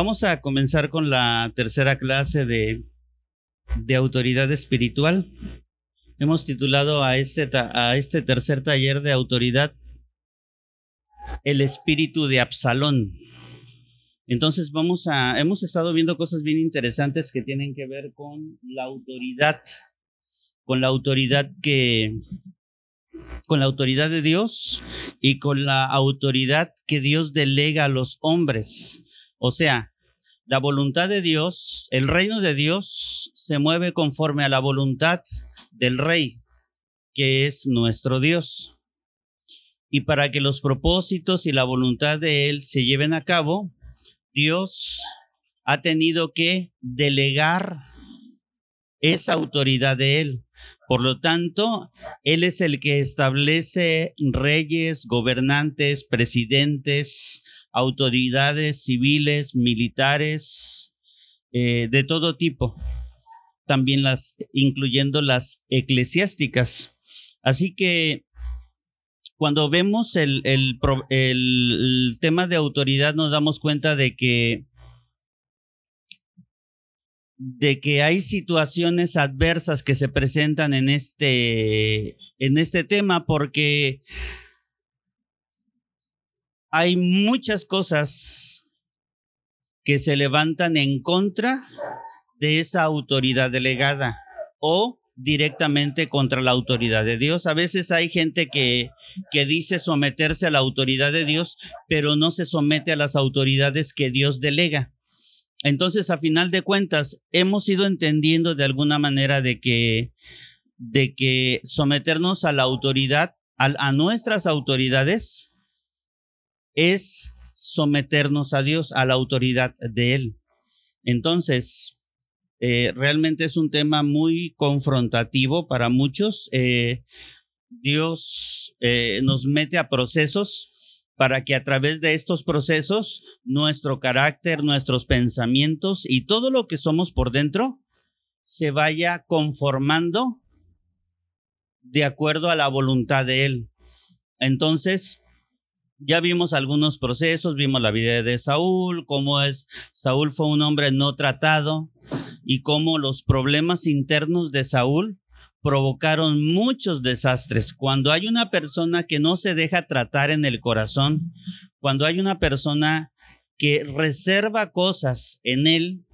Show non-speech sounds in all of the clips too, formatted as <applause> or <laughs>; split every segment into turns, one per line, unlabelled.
Vamos a comenzar con la tercera clase de, de autoridad espiritual. Hemos titulado a este, a este tercer taller de autoridad El espíritu de Absalón. Entonces vamos a, hemos estado viendo cosas bien interesantes que tienen que ver con la autoridad, con la autoridad que, con la autoridad de Dios y con la autoridad que Dios delega a los hombres. O sea, la voluntad de Dios, el reino de Dios se mueve conforme a la voluntad del rey, que es nuestro Dios. Y para que los propósitos y la voluntad de Él se lleven a cabo, Dios ha tenido que delegar esa autoridad de Él. Por lo tanto, Él es el que establece reyes, gobernantes, presidentes, autoridades civiles, militares, eh, de todo tipo, también las, incluyendo las eclesiásticas. Así que cuando vemos el, el, el, tema de autoridad nos damos cuenta de que de que hay situaciones adversas que se presentan en este en este tema porque hay muchas cosas que se levantan en contra de esa autoridad delegada o directamente contra la autoridad de Dios. A veces hay gente que, que dice someterse a la autoridad de Dios, pero no se somete a las autoridades que Dios delega. Entonces, a final de cuentas, hemos ido entendiendo de alguna manera de que, de que someternos a la autoridad, a, a nuestras autoridades, es someternos a Dios, a la autoridad de Él. Entonces, eh, realmente es un tema muy confrontativo para muchos. Eh, Dios eh, nos mete a procesos para que a través de estos procesos nuestro carácter, nuestros pensamientos y todo lo que somos por dentro se vaya conformando de acuerdo a la voluntad de Él. Entonces, ya vimos algunos procesos, vimos la vida de Saúl, cómo es, Saúl fue un hombre no tratado y cómo los problemas internos de Saúl provocaron muchos desastres. Cuando hay una persona que no se deja tratar en el corazón, cuando hay una persona que reserva cosas en él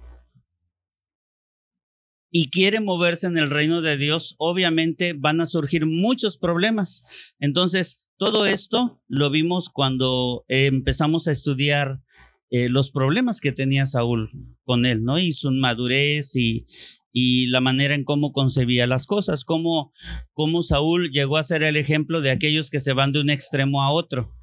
y quiere moverse en el reino de Dios, obviamente van a surgir muchos problemas. Entonces, todo esto lo vimos cuando empezamos a estudiar eh, los problemas que tenía Saúl con él, ¿no? Y su madurez y, y la manera en cómo concebía las cosas, cómo, cómo Saúl llegó a ser el ejemplo de aquellos que se van de un extremo a otro.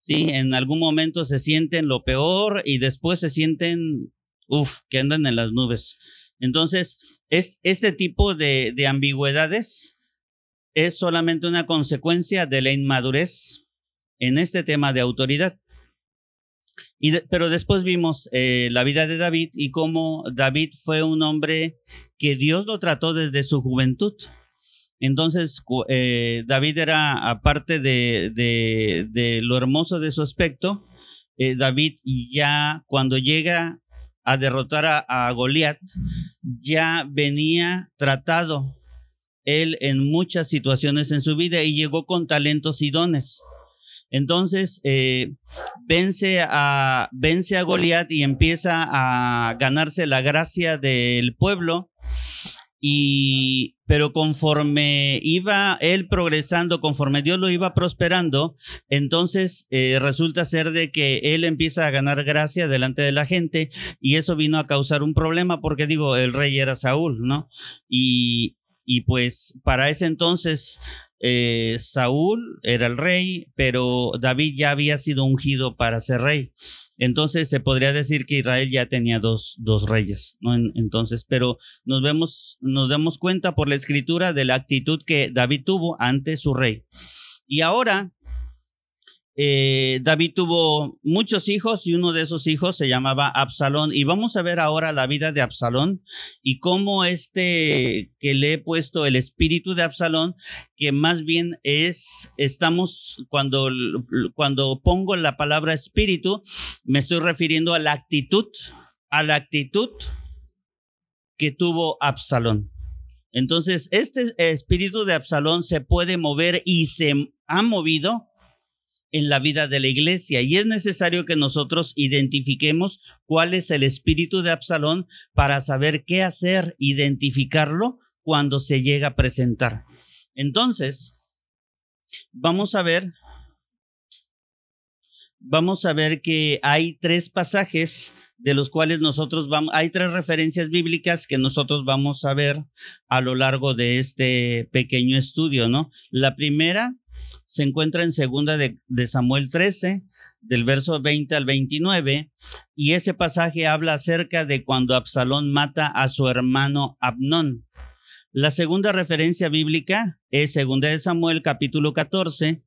Sí, en algún momento se sienten lo peor y después se sienten, uff, que andan en las nubes. Entonces, es, este tipo de, de ambigüedades es solamente una consecuencia de la inmadurez en este tema de autoridad. Y pero después vimos eh, la vida de David y cómo David fue un hombre que Dios lo trató desde su juventud. Entonces, eh, David era, aparte de, de, lo hermoso de su aspecto, eh, David ya cuando llega a derrotar a, a Goliat, ya venía tratado él en muchas situaciones en su vida y llegó con talentos y dones. Entonces, eh, vence a, vence a Goliat y empieza a ganarse la gracia del pueblo. Y, pero conforme iba él progresando, conforme Dios lo iba prosperando, entonces eh, resulta ser de que él empieza a ganar gracia delante de la gente y eso vino a causar un problema porque digo, el rey era Saúl, ¿no? Y, y pues para ese entonces eh, Saúl era el rey, pero David ya había sido ungido para ser rey. Entonces se podría decir que Israel ya tenía dos, dos reyes, ¿no? entonces, pero nos vemos, nos damos cuenta por la escritura de la actitud que David tuvo ante su rey. Y ahora eh, David tuvo muchos hijos y uno de esos hijos se llamaba Absalón. Y vamos a ver ahora la vida de Absalón y cómo este que le he puesto el espíritu de Absalón, que más bien es, estamos, cuando, cuando pongo la palabra espíritu, me estoy refiriendo a la actitud a la actitud que tuvo Absalón. Entonces, este espíritu de Absalón se puede mover y se ha movido en la vida de la iglesia y es necesario que nosotros identifiquemos cuál es el espíritu de Absalón para saber qué hacer, identificarlo cuando se llega a presentar. Entonces, vamos a ver, vamos a ver que hay tres pasajes de los cuales nosotros vamos, hay tres referencias bíblicas que nosotros vamos a ver a lo largo de este pequeño estudio, ¿no? La primera se encuentra en segunda de, Samuel 13, del verso 20 al 29, y ese pasaje habla acerca de cuando Absalón mata a su hermano Abnón. La segunda referencia bíblica es segunda de Samuel capítulo 14,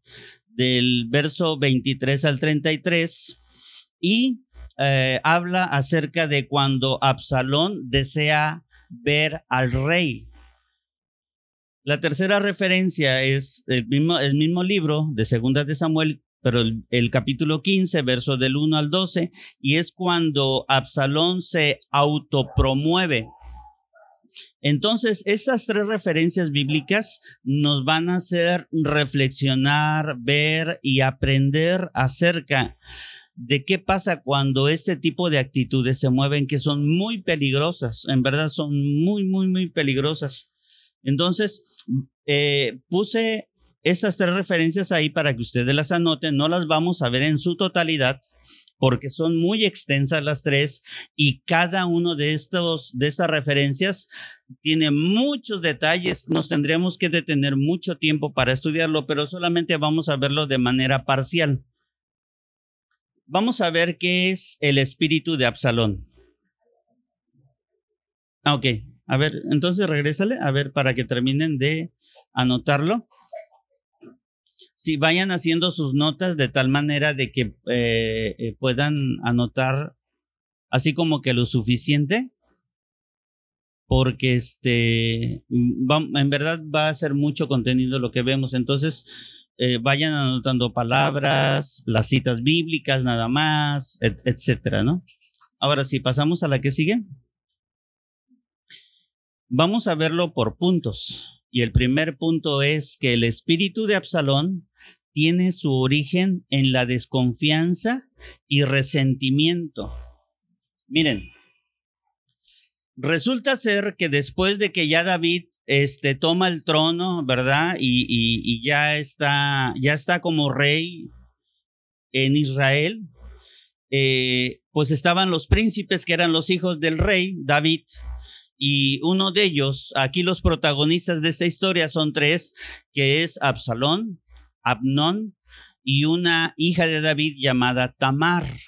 del verso 23 al 33, y eh, habla acerca de cuando Absalón desea ver al rey. La tercera referencia es el mismo, el mismo libro de Segunda de Samuel, pero el, capítulo 15, verso del 1 al 12, y es cuando Absalón se autopromueve. Entonces, estas tres referencias bíblicas nos van a hacer reflexionar, ver y aprender acerca de qué pasa cuando este tipo de actitudes se mueven que son muy peligrosas, en verdad son muy, muy, muy peligrosas. Entonces, eh, puse esas tres referencias ahí para que ustedes las anoten, no las vamos a ver en su totalidad porque son muy extensas las tres y cada uno de estos de estas referencias tiene muchos detalles, nos tendríamos que detener mucho tiempo para estudiarlo, pero solamente vamos a verlo de manera parcial. Vamos a ver qué es el espíritu de Absalón. Ah, ok, a ver, entonces regrésale, a ver, para que terminen de anotarlo. Si vayan haciendo sus notas de tal manera de que eh, eh, puedan anotar así como que lo suficiente, porque este, en verdad va a ser mucho contenido lo que vemos. Entonces, eh, vayan anotando palabras, las citas bíblicas nada más, etcétera, ¿no? Ahora sí, pasamos a la que sigue. Vamos a verlo por puntos. Y el primer punto es que el espíritu de Absalón tiene su origen en la desconfianza y resentimiento. Miren, resulta ser que después de que ya David este, toma el trono, ¿verdad? Y, ya, está, ya está como rey en Israel. Eh, pues estaban los príncipes que eran los hijos del rey David. Y uno de ellos, aquí los protagonistas de esta historia son tres, que es Absalón, Abnón y una hija de David llamada Tamar.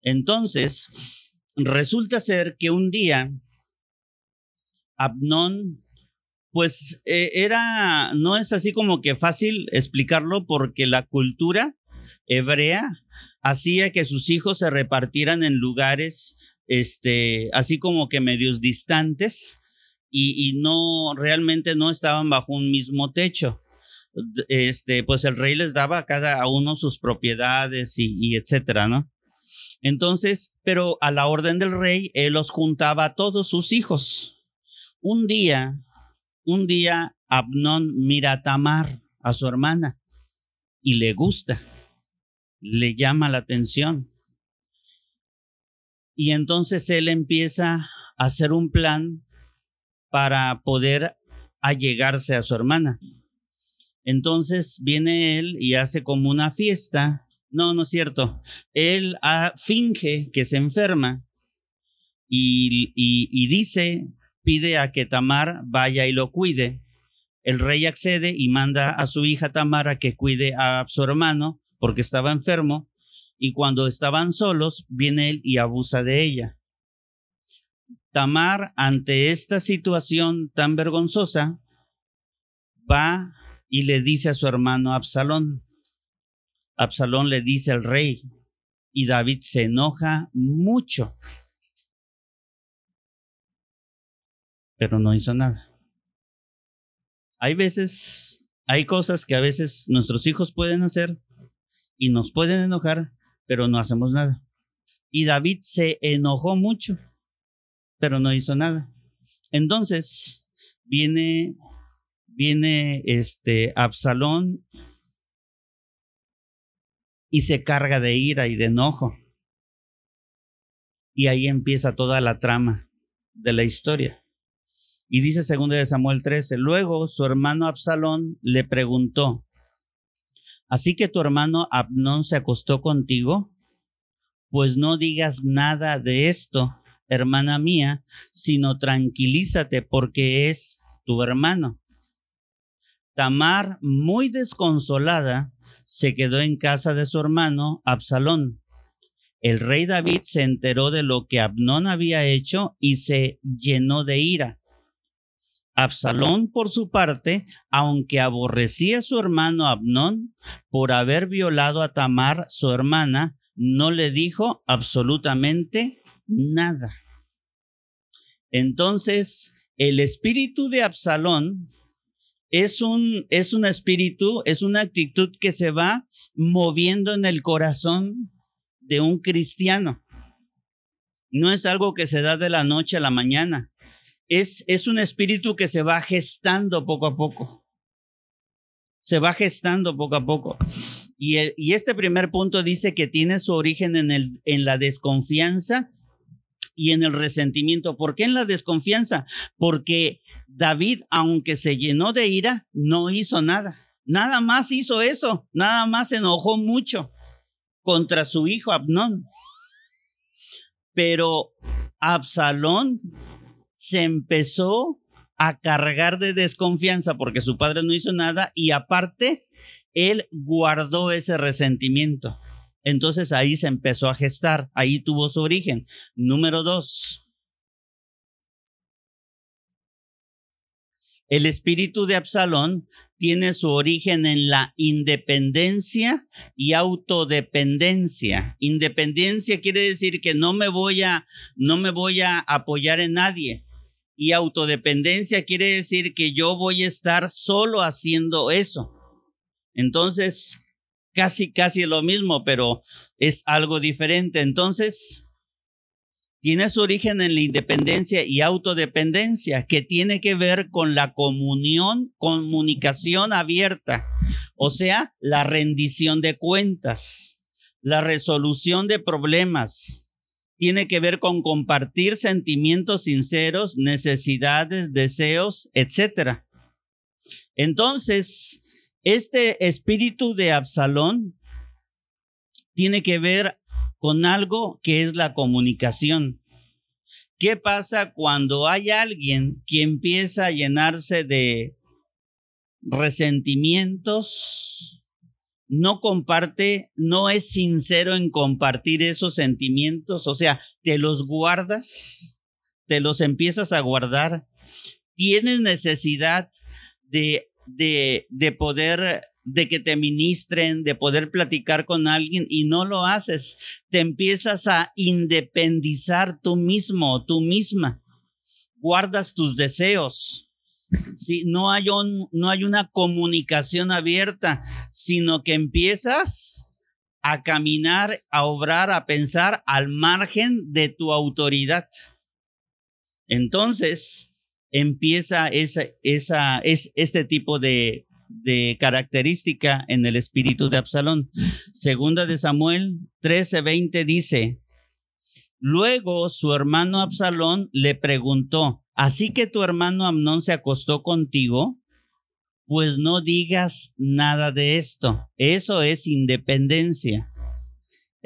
Entonces, resulta ser que un día Abnón pues eh, era, no es así como que fácil explicarlo porque la cultura hebrea hacía que sus hijos se repartieran en lugares, este, así como que medios distantes y, y no, realmente no estaban bajo un mismo techo. Este, pues el rey les daba a cada uno sus propiedades y, y etcétera, ¿no? Entonces, pero a la orden del rey, él los juntaba a todos sus hijos. Un día, un día Abnón mira a Tamar, a su hermana, y le gusta, le llama la atención. Y entonces él empieza a hacer un plan para poder allegarse a su hermana. Entonces viene él y hace como una fiesta. No, no es cierto. Él ah, finge que se enferma y, y dice pide a que Tamar vaya y lo cuide. El rey accede y manda a su hija Tamar a que cuide a su hermano porque estaba enfermo y cuando estaban solos viene él y abusa de ella. Tamar, ante esta situación tan vergonzosa, va y le dice a su hermano Absalón. Absalón le dice al rey y David se enoja mucho pero no hizo nada. Hay veces, hay cosas que a veces nuestros hijos pueden hacer y nos pueden enojar, pero no hacemos nada. Y David se enojó mucho, pero no hizo nada. Entonces viene, viene este Absalón y se carga de ira y de enojo. Y ahí empieza toda la trama de la historia. Y dice 2 de Samuel 13, luego su hermano Absalón le preguntó, ¿así que tu hermano Abnón se acostó contigo? Pues no digas nada de esto, hermana mía, sino tranquilízate porque es tu hermano. Tamar, muy desconsolada, se quedó en casa de su hermano Absalón. El rey David se enteró de lo que Abnón había hecho y se llenó de ira. Absalón, por su parte, aunque aborrecía a su hermano Abnón por haber violado a Tamar, su hermana, no le dijo absolutamente nada. Entonces, el espíritu de Absalón es un, es un espíritu, es una actitud que se va moviendo en el corazón de un cristiano. No es algo que se da de la noche a la mañana. Es, es un espíritu que se va gestando poco a poco. Se va gestando poco a poco. Y, y este primer punto dice que tiene su origen en, el, en la desconfianza y en el resentimiento. ¿Por qué en la desconfianza? Porque David, aunque se llenó de ira, no hizo nada. Nada más hizo eso, nada más enojó mucho contra su hijo Abnón. Pero Absalón se empezó a cargar de desconfianza porque su padre no hizo nada y aparte él guardó ese resentimiento. Entonces ahí se empezó a gestar, ahí tuvo su origen. Número dos, el espíritu de Absalón tiene su origen en la independencia y autodependencia. Independencia quiere decir que no me voy a no me voy a apoyar en nadie. Y autodependencia quiere decir que yo voy a estar solo haciendo eso. Entonces, casi, casi lo mismo, pero es algo diferente. Entonces, tiene su origen en la independencia y autodependencia, que tiene que ver con la comunión, comunicación abierta, o sea, la rendición de cuentas, la resolución de problemas. Tiene que ver con compartir sentimientos sinceros, necesidades, deseos, etc. Entonces, este espíritu de Absalón tiene que ver con algo que es la comunicación. ¿Qué pasa cuando hay alguien que empieza a llenarse de resentimientos? No comparte, no es sincero en compartir esos sentimientos, o sea, te los guardas, te los empiezas a guardar, tienes necesidad de de, de poder, de que te ministren, de poder platicar con alguien y no lo haces. Te empiezas a independizar tú mismo, tú misma. Guardas tus deseos. Si no hay no hay una comunicación abierta, sino que empiezas a caminar, a obrar, a pensar al margen de tu autoridad. Entonces, empieza es, este tipo de, de característica en el espíritu de Absalón. Segunda de Samuel 13:20 dice, luego su hermano Absalón le preguntó, ¿así que tu hermano Amnón se acostó contigo? Pues no digas nada de esto. Eso es independencia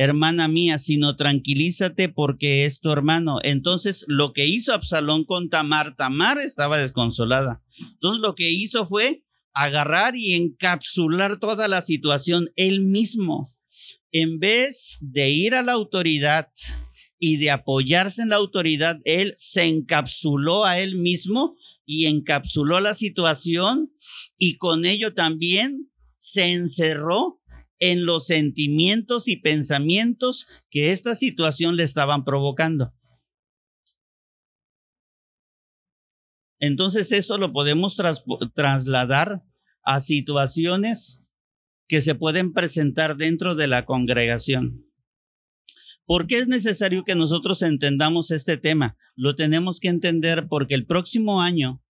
hermana mía, sino tranquilízate porque es tu hermano. Entonces, lo que hizo Absalón con Tamar, Tamar estaba desconsolada. Entonces, lo que hizo fue agarrar y encapsular toda la situación él mismo. En vez de ir a la autoridad y de apoyarse en la autoridad, él se encapsuló a él mismo y encapsuló la situación y con ello también se encerró en los sentimientos y pensamientos que esta situación le estaban provocando. Entonces esto lo podemos trasladar a situaciones que se pueden presentar dentro de la congregación. ¿Por qué es necesario que nosotros entendamos este tema? Lo tenemos que entender porque el próximo año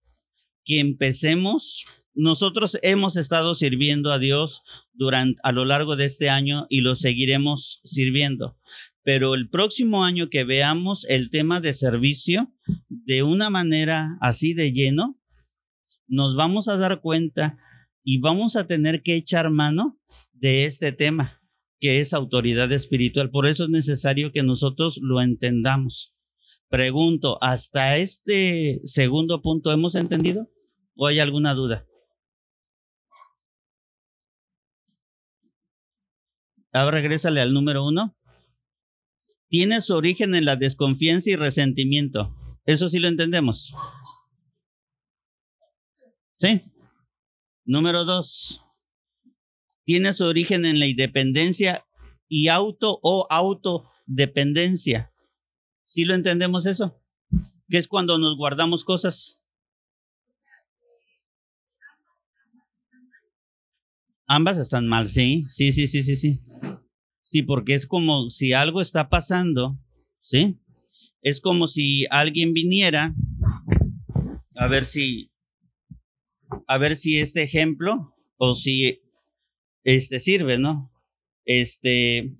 que empecemos, nosotros hemos estado sirviendo a Dios durante a lo largo de este año y lo seguiremos sirviendo. Pero el próximo año que veamos el tema de servicio de una manera así de lleno, nos vamos a dar cuenta y vamos a tener que echar mano de este tema que es autoridad espiritual. Por eso es necesario que nosotros lo entendamos. Pregunto, ¿hasta este segundo punto hemos entendido? ¿O hay alguna duda? Ahora regrésale al número uno. Tiene su origen en la desconfianza y resentimiento. Eso sí lo entendemos. ¿Sí? Número dos tiene su origen en la independencia y auto o autodependencia. ¿Sí lo entendemos eso? Que es cuando nos guardamos cosas. Ambas están mal, sí, sí, sí, sí, sí, sí. Sí, porque es como si algo está pasando, ¿sí? Es como si alguien viniera a ver si, a ver si este ejemplo o si este, sirve, ¿no? Este,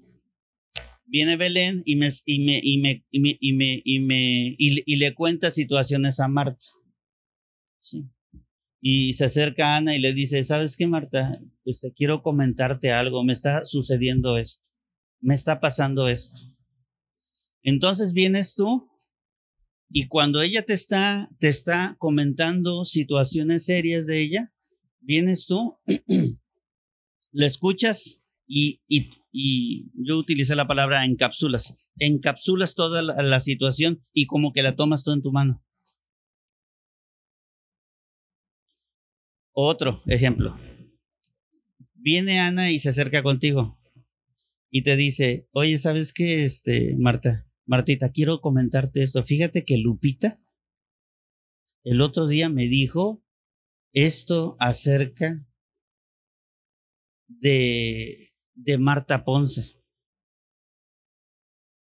viene Belén y me, y me, y me, y me, y me, y, le cuenta situaciones a Marta. Sí. Y se acerca a Ana y le dice, ¿sabes qué, Marta? Este, quiero comentarte algo, me está sucediendo esto, me está pasando esto. Entonces vienes tú y cuando ella te está, te está comentando situaciones serias de ella, vienes tú <clears throat> lo escuchas y, y, y, yo utilicé la palabra encapsulas. Encapsulas toda la, la situación y como que la tomas tú en tu mano. Otro ejemplo. Viene Ana y se acerca contigo y te dice, oye, ¿sabes qué, este, Marta? Martita, quiero comentarte esto. Fíjate que Lupita el otro día me dijo esto acerca de, de Marta Ponce.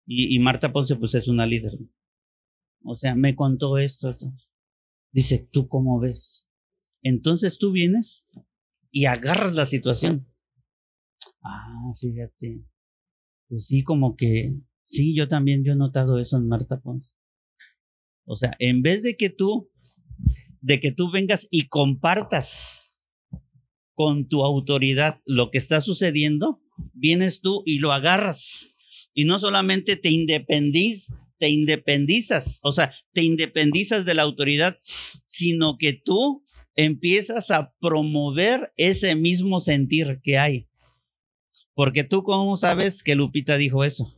Y, Marta Ponce pues es una líder. O sea, me contó esto. Dice, ¿tú cómo ves? Entonces tú vienes y agarras la situación. Ah, fíjate. Pues sí, como que, sí, yo también yo he notado eso en Marta Ponce. O sea, en vez de que tú, de que tú vengas y compartas con tu autoridad lo que está sucediendo, vienes tú y lo agarras. Y no solamente te independiz, te independizas, o sea, te independizas de la autoridad, sino que tú empiezas a promover ese mismo sentir que hay. Porque tú, ¿cómo sabes que Lupita dijo eso?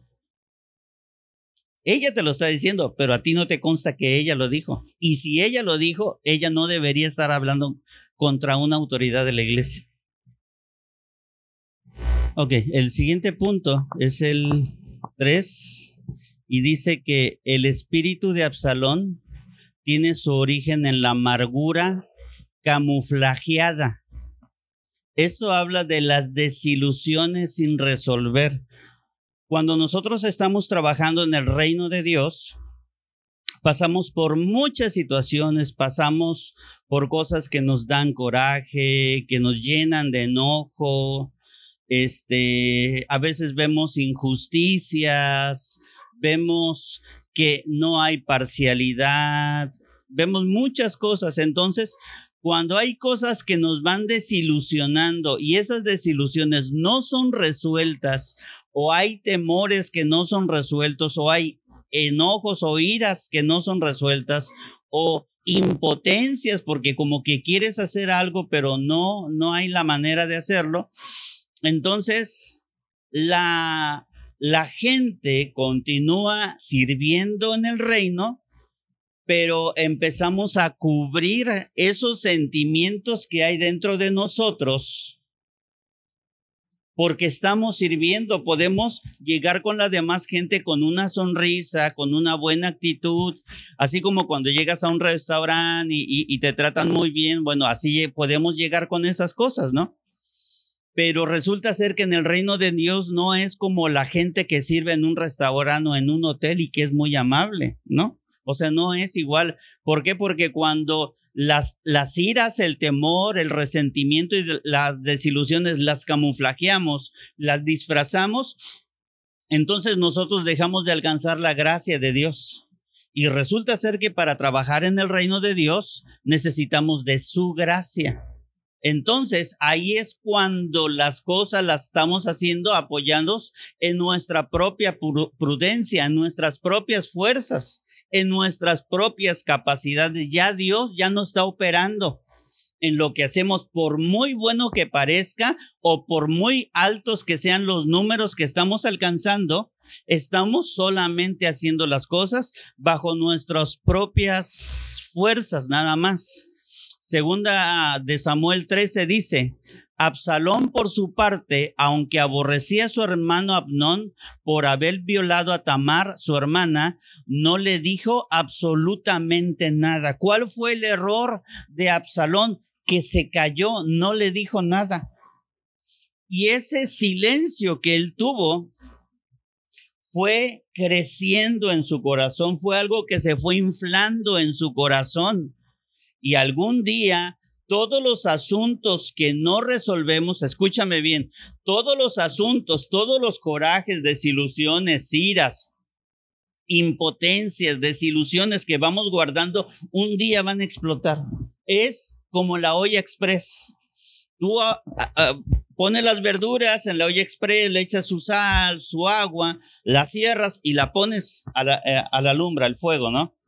Ella te lo está diciendo, pero a ti no te consta que ella lo dijo. Y si ella lo dijo, ella no debería estar hablando contra una autoridad de la iglesia. Ok, el siguiente punto es el 3 y dice que el espíritu de Absalón tiene su origen en la amargura camuflajeada. Esto habla de las desilusiones sin resolver. Cuando nosotros estamos trabajando en el reino de Dios, pasamos por muchas situaciones, pasamos por cosas que nos dan coraje, que nos llenan de enojo. Este, a veces vemos injusticias, vemos que no hay parcialidad, vemos muchas cosas. Entonces, cuando hay cosas que nos van desilusionando y esas desilusiones no son resueltas o hay temores que no son resueltos o hay enojos o iras que no son resueltas o impotencias porque como que quieres hacer algo pero no no hay la manera de hacerlo. Entonces la la gente continúa sirviendo en el reino pero empezamos a cubrir esos sentimientos que hay dentro de nosotros porque estamos sirviendo, podemos llegar con la demás gente con una sonrisa, con una buena actitud, así como cuando llegas a un restaurante y, te tratan muy bien, bueno, así podemos llegar con esas cosas, ¿no? pero resulta ser que en el reino de Dios no es como la gente que sirve en un restaurante o en un hotel y que es muy amable, ¿no? O sea, no es igual. ¿Por qué? Porque cuando las, las iras, el temor, el resentimiento y las desilusiones las camuflajeamos, las disfrazamos, entonces nosotros dejamos de alcanzar la gracia de Dios. Y resulta ser que para trabajar en el reino de Dios necesitamos de su gracia. Entonces, ahí es cuando las cosas las estamos haciendo apoyándonos en nuestra propia prudencia, en nuestras propias fuerzas, en nuestras propias capacidades. Ya Dios ya no está operando en lo que hacemos, por muy bueno que parezca o por muy altos que sean los números que estamos alcanzando, estamos solamente haciendo las cosas bajo nuestras propias fuerzas, nada más. Segunda de Samuel 13 dice, Absalón por su parte, aunque aborrecía a su hermano Abnón por haber violado a Tamar, su hermana, no le dijo absolutamente nada. ¿Cuál fue el error de Absalón? Que se cayó, no le dijo nada. Y ese silencio que él tuvo fue creciendo en su corazón, fue algo que se fue inflando en su corazón. Y algún día todos los asuntos que no resolvemos, escúchame bien, todos los asuntos, todos los corajes, desilusiones, iras, impotencias, desilusiones que vamos guardando, un día van a explotar. Es como la olla express. Tú ah, ah, ah, pones las verduras en la olla express, le echas su sal, su agua, la cierras y la pones a la, eh, a lumbre, al fuego, ¿no?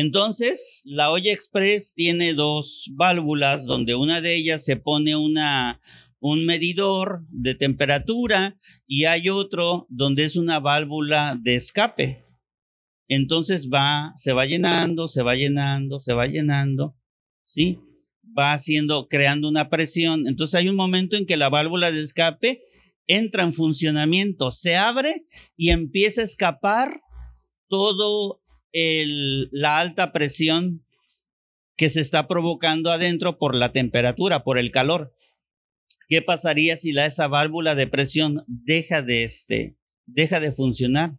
Entonces, la olla express tiene dos válvulas donde una de ellas se pone una, un medidor de temperatura y hay otro donde es una válvula de escape. Entonces va, se va llenando, se va llenando, se va llenando, ¿sí? Va haciendo, creando una presión. Entonces hay un momento en que la válvula de escape entra en funcionamiento, se abre y empieza a escapar todo la alta presión que se está provocando adentro por la temperatura, por el calor. ¿Qué pasaría si la, esa válvula de presión deja de, este, deja de funcionar?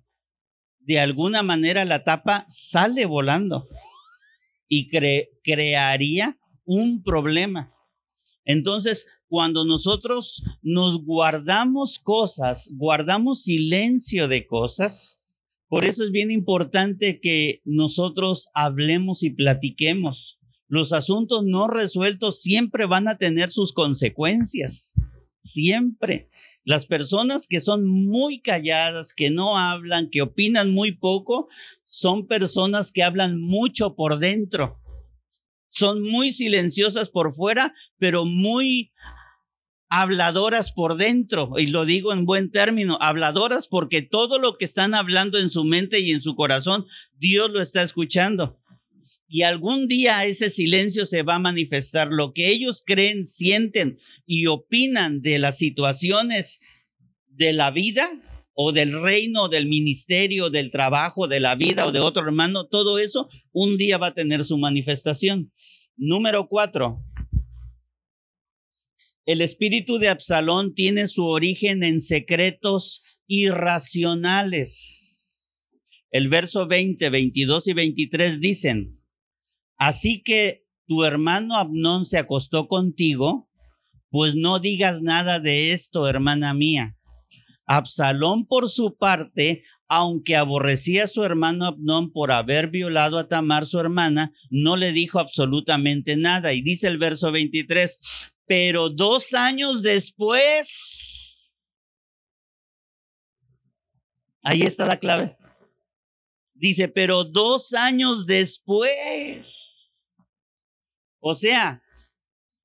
De alguna manera la tapa sale volando y crearía un problema. Entonces, cuando nosotros nos guardamos cosas, guardamos silencio de cosas, por eso es bien importante que nosotros hablemos y platiquemos. Los asuntos no resueltos siempre van a tener sus consecuencias. Siempre. Las personas que son muy calladas, que no hablan, que opinan muy poco, son personas que hablan mucho por dentro. Son muy silenciosas por fuera, pero muy habladoras por dentro, y lo digo en buen término, habladoras porque todo lo que están hablando en su mente y en su corazón, Dios lo está escuchando. Y algún día ese silencio se va a manifestar. Lo que ellos creen, sienten y opinan de las situaciones de la vida o del reino, del ministerio, del trabajo, de la vida o de otro hermano, todo eso un día va a tener su manifestación. Número cuatro, el espíritu de Absalón tiene su origen en secretos irracionales. El verso 20, 22 y 23 dicen, así que tu hermano Abnón se acostó contigo, pues no digas nada de esto, hermana mía. Absalón, por su parte, aunque aborrecía a su hermano Abnón por haber violado a Tamar, su hermana, no le dijo absolutamente nada. Y dice el verso 23, pero dos años después, ahí está la clave. Dice, pero dos años después. O sea,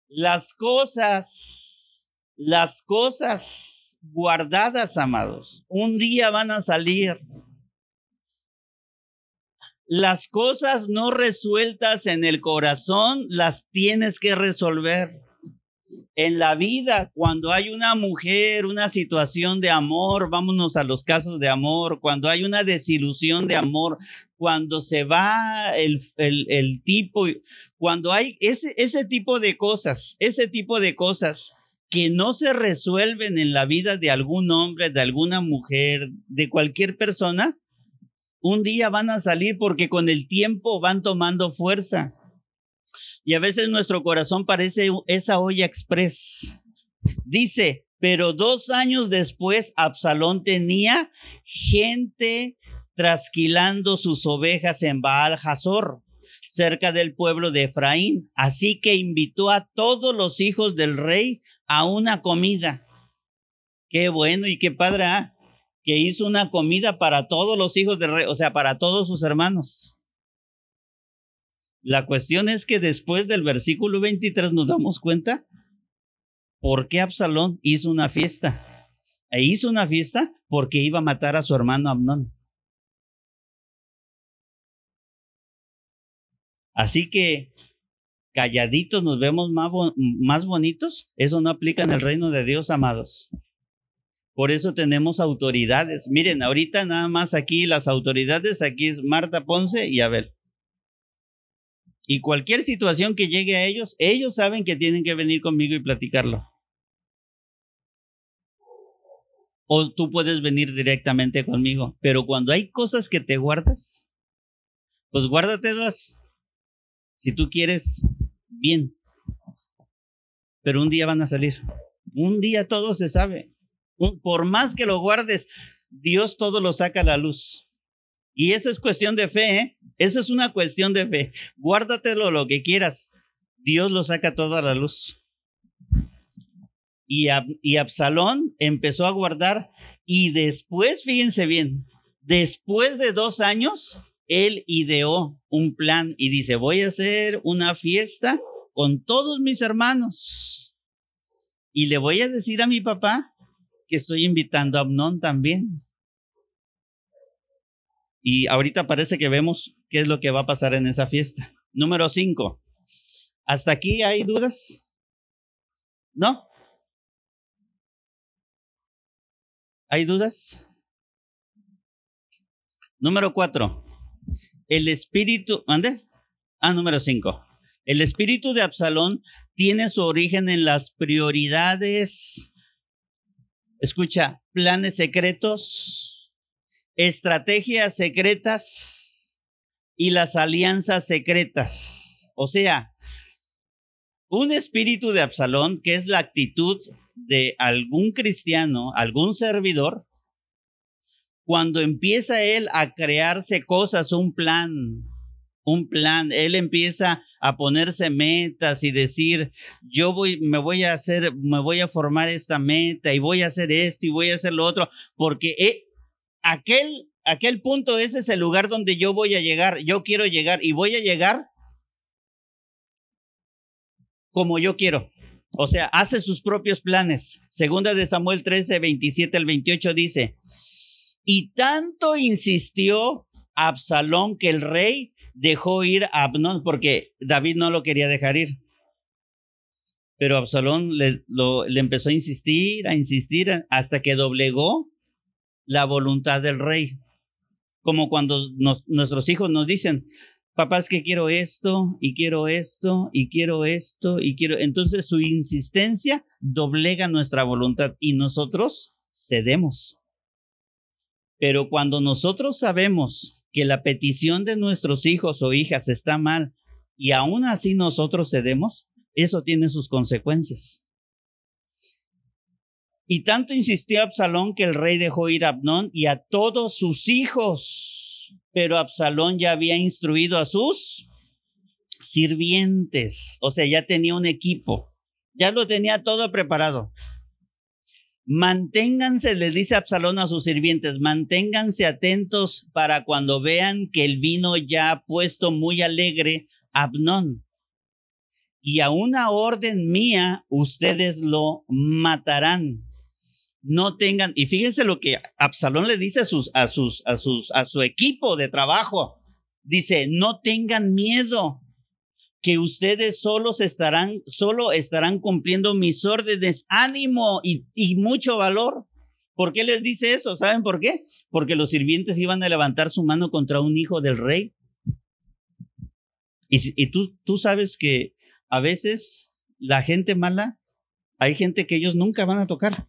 las cosas, las cosas guardadas, amados, un día van a salir. Las cosas no resueltas en el corazón las tienes que resolver en la vida, cuando hay una mujer, una situación de amor, vámonos a los casos de amor, cuando hay una desilusión de amor, cuando se va el, el, tipo, cuando hay ese, ese tipo de cosas, ese tipo de cosas, que no se resuelven en la vida de algún hombre, de alguna mujer, de cualquier persona, un día van a salir porque con el tiempo van tomando fuerza. Y a veces nuestro corazón parece esa olla express. Dice, pero dos años después Absalón tenía gente trasquilando sus ovejas en Baal Hazor, cerca del pueblo de Efraín. Así que invitó a todos los hijos del rey a una comida. Qué bueno y qué padre, ¿ah? que hizo una comida para todos los hijos del rey, o sea, para todos sus hermanos. La cuestión es que después del versículo 23 nos damos cuenta por qué Absalón hizo una fiesta. E hizo una fiesta porque iba a matar a su hermano Amnón. Así que calladitos nos vemos más, más bonitos. Eso no aplica en el reino de Dios, amados. Por eso tenemos autoridades. Miren, ahorita nada más aquí las autoridades, aquí es Marta Ponce y Abel. Y cualquier situación que llegue a ellos, ellos saben que tienen que venir conmigo y platicarlo. O tú puedes venir directamente conmigo. Pero cuando hay cosas que te guardas, pues guárdatelas. Si tú quieres, bien. Pero un día van a salir. Un día todo se sabe. Por más que lo guardes, Dios todo lo saca a la luz. Y eso es cuestión de fe, ¿eh? Eso es una cuestión de fe. Guárdatelo lo que quieras. Dios lo saca todo a la luz. Y, y Absalón empezó a guardar y después, fíjense bien, después de dos años, él ideó un plan y dice, voy a hacer una fiesta con todos mis hermanos. Y le voy a decir a mi papá que estoy invitando a Abnón también. Y ahorita parece que vemos qué es lo que va a pasar en esa fiesta. Número cinco. ¿Hasta aquí hay dudas? ¿No? ¿Hay dudas? Número cuatro. El espíritu, ¿ande? Ah, número cinco. El espíritu de Absalón tiene su origen en las prioridades, escucha, planes secretos, estrategias secretas y las alianzas secretas. O sea, un espíritu de Absalón, que es la actitud de algún cristiano, algún servidor, cuando empieza él a crearse cosas, un plan, un plan, él empieza a ponerse metas y decir, yo voy, me voy a hacer, me voy a formar esta meta y voy a hacer esto y voy a hacer lo otro, porque aquel, aquel punto, ese es el lugar donde yo voy a llegar, yo quiero llegar y voy a llegar como yo quiero. O sea, hace sus propios planes. Segunda de Samuel 13, 27 al 28 dice, y tanto insistió Absalón que el rey dejó ir a Abnón porque David no lo quería dejar ir. Pero Absalón le, le empezó a insistir, a insistir hasta que doblegó la voluntad del rey. Como cuando nuestros hijos nos dicen, papás que quiero esto y quiero esto y quiero esto y quiero. Entonces su insistencia doblega nuestra voluntad y nosotros cedemos. Pero cuando nosotros sabemos que la petición de nuestros hijos o hijas está mal y aún así nosotros cedemos, eso tiene sus consecuencias. Y tanto insistió Absalón que el rey dejó ir a Abnón y a todos sus hijos. Pero Absalón ya había instruido a sus sirvientes, o sea, ya tenía un equipo, ya lo tenía todo preparado. Manténganse, le dice Absalón a sus sirvientes, manténganse atentos para cuando vean que el vino ya ha puesto muy alegre Abnón. Y a una orden mía, ustedes lo matarán no tengan, y fíjense lo que Absalón le dice a sus, a sus, a sus, a su equipo de trabajo. Dice, no tengan miedo, que ustedes solos estarán, solo estarán cumpliendo mis órdenes, ánimo y, mucho valor. ¿Por qué les dice eso? ¿Saben por qué? Porque los sirvientes iban a levantar su mano contra un hijo del rey. Y, y tú, tú sabes que a veces la gente mala hay gente que ellos nunca van a tocar.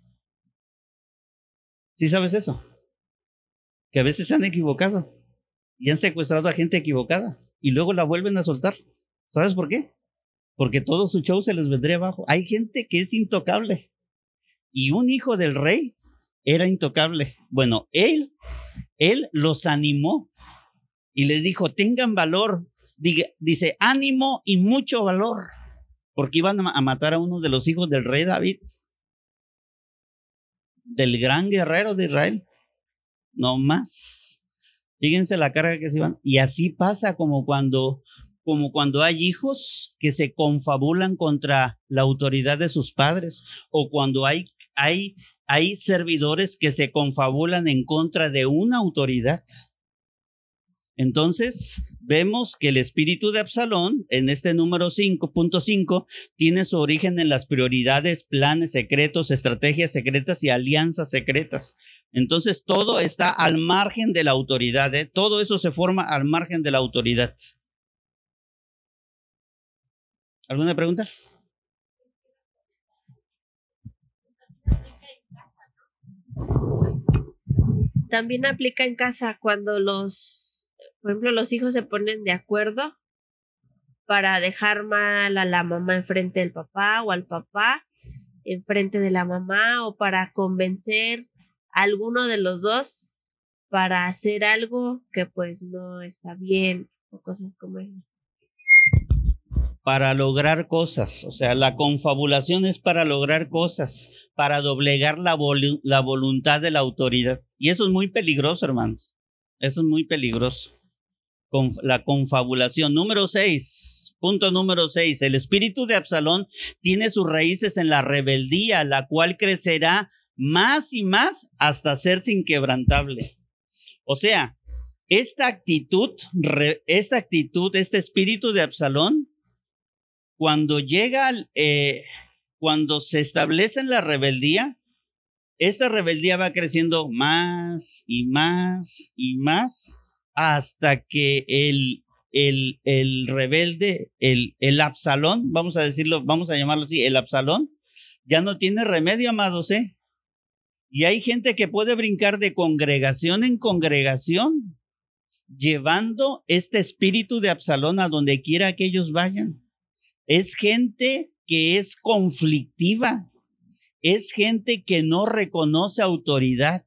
¿Sí sabes eso? Que a veces se han equivocado y han secuestrado a gente equivocada y luego la vuelven a soltar. ¿Sabes por qué? Porque todo su show se les vendría abajo. Hay gente que es intocable. Y un hijo del rey era intocable. Bueno, él, él los animó y les dijo, tengan valor. Dice, ánimo y mucho valor. Porque iban a matar a uno de los hijos del rey David. Del gran guerrero de Israel. No más. Fíjense la carga que se iban. Y así pasa como cuando como cuando hay hijos que se confabulan contra la autoridad de sus padres o cuando hay, hay, hay servidores que se confabulan en contra de una autoridad. Entonces, vemos que el espíritu de Absalón, en este número 5.5, tiene su origen en las prioridades, planes secretos, estrategias secretas y alianzas secretas. Entonces, todo está al margen de la autoridad, ¿eh? todo eso se forma al margen de la autoridad. ¿Alguna pregunta?
También aplica en casa cuando los, por ejemplo, los hijos se ponen de acuerdo para dejar mal a la mamá enfrente del papá o al papá enfrente de la mamá o para convencer a alguno de los dos para hacer algo que pues no está bien o cosas como esas
para lograr cosas. O sea, la confabulación es para lograr cosas, para doblegar la, la voluntad de la autoridad. Y eso es muy peligroso, hermanos. Eso es muy peligroso. La confabulación. Número seis. Punto número seis. El espíritu de Absalón tiene sus raíces en la rebeldía, la cual crecerá más y más hasta hacerse inquebrantable. O sea, esta actitud, esta actitud, este espíritu de Absalón, cuando llega, eh, cuando se establece en la rebeldía, esta rebeldía va creciendo más y más y más hasta que el, el, el rebelde, el, el Absalón, vamos a decirlo, vamos a llamarlo así, el Absalón, ya no tiene remedio, amados, ¿eh? Y hay gente que puede brincar de congregación en congregación, llevando este espíritu de Absalón a donde quiera que ellos vayan. Es gente que es conflictiva. Es gente que no reconoce autoridad.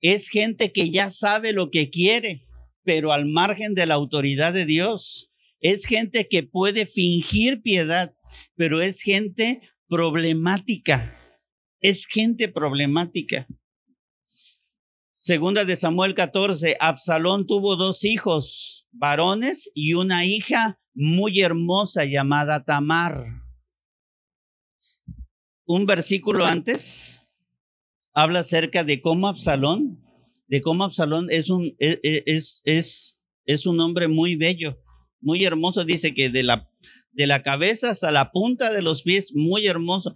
Es gente que ya sabe lo que quiere, pero al margen de la autoridad de Dios. Es gente que puede fingir piedad, pero es gente problemática. Es gente problemática. Segunda de Samuel 14, Absalón tuvo dos hijos, varones y una hija muy hermosa llamada Tamar. Un versículo antes habla acerca de cómo Absalón, de cómo Absalón es un, e, e, es, es, es un hombre muy bello, muy hermoso. Dice que de la, de la cabeza hasta la punta de los pies, muy hermoso.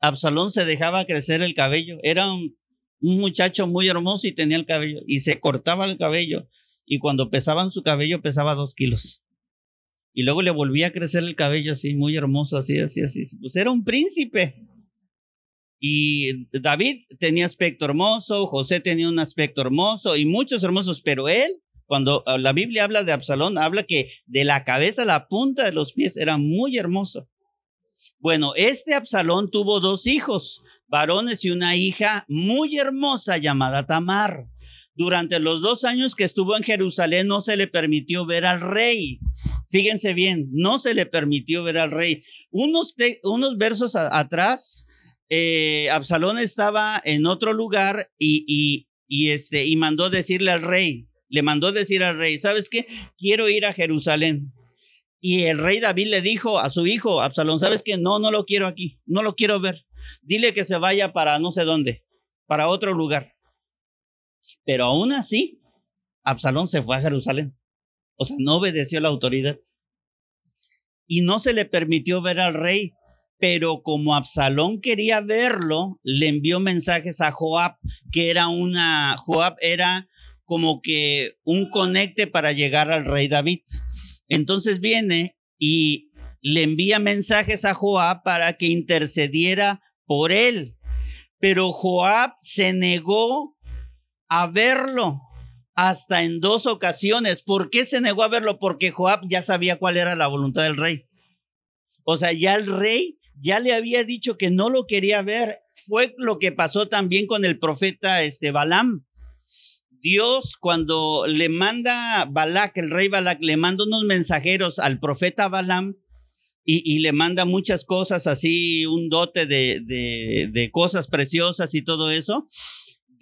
Absalón se dejaba crecer el cabello. Era un, un muchacho muy hermoso y tenía el cabello y se cortaba el cabello. Y cuando pesaban su cabello pesaba dos kilos y luego le volvía a crecer el cabello así, muy hermoso, así, así, así. Pues era un príncipe. Y David tenía aspecto hermoso, José tenía un aspecto hermoso y muchos hermosos, pero él, cuando la Biblia habla de Absalón, habla que de la cabeza a la punta de los pies era muy hermoso. Bueno, este Absalón tuvo dos hijos, varones y una hija muy hermosa llamada Tamar. Durante los dos años que estuvo en Jerusalén no se le permitió ver al rey. Fíjense bien, no se le permitió ver al rey. Unos, unos versos atrás, eh, Absalón estaba en otro lugar y, y, y, este, y mandó decirle al rey, le mandó decir al rey, ¿sabes qué? Quiero ir a Jerusalén. Y el rey David le dijo a su hijo, Absalón, ¿sabes qué? No, no lo quiero aquí, no lo quiero ver. Dile que se vaya para no sé dónde, para otro lugar. Pero aún así, Absalón se fue a Jerusalén. O sea, no obedeció la autoridad. Y no se le permitió ver al rey. Pero como Absalón quería verlo, le envió mensajes a Joab, que era una, Joab era como que un conecte para llegar al rey David. Entonces viene y le envía mensajes a Joab para que intercediera por él. Pero Joab se negó a verlo hasta en dos ocasiones. ¿Por qué se negó a verlo? Porque Joab ya sabía cuál era la voluntad del rey. O sea, ya el rey ya le había dicho que no lo quería ver. Fue lo que pasó también con el profeta este Balaam. Dios cuando le manda Balak, el rey Balak, le manda unos mensajeros al profeta Balaam y, le manda muchas cosas así, un dote de, de, de cosas preciosas y todo eso.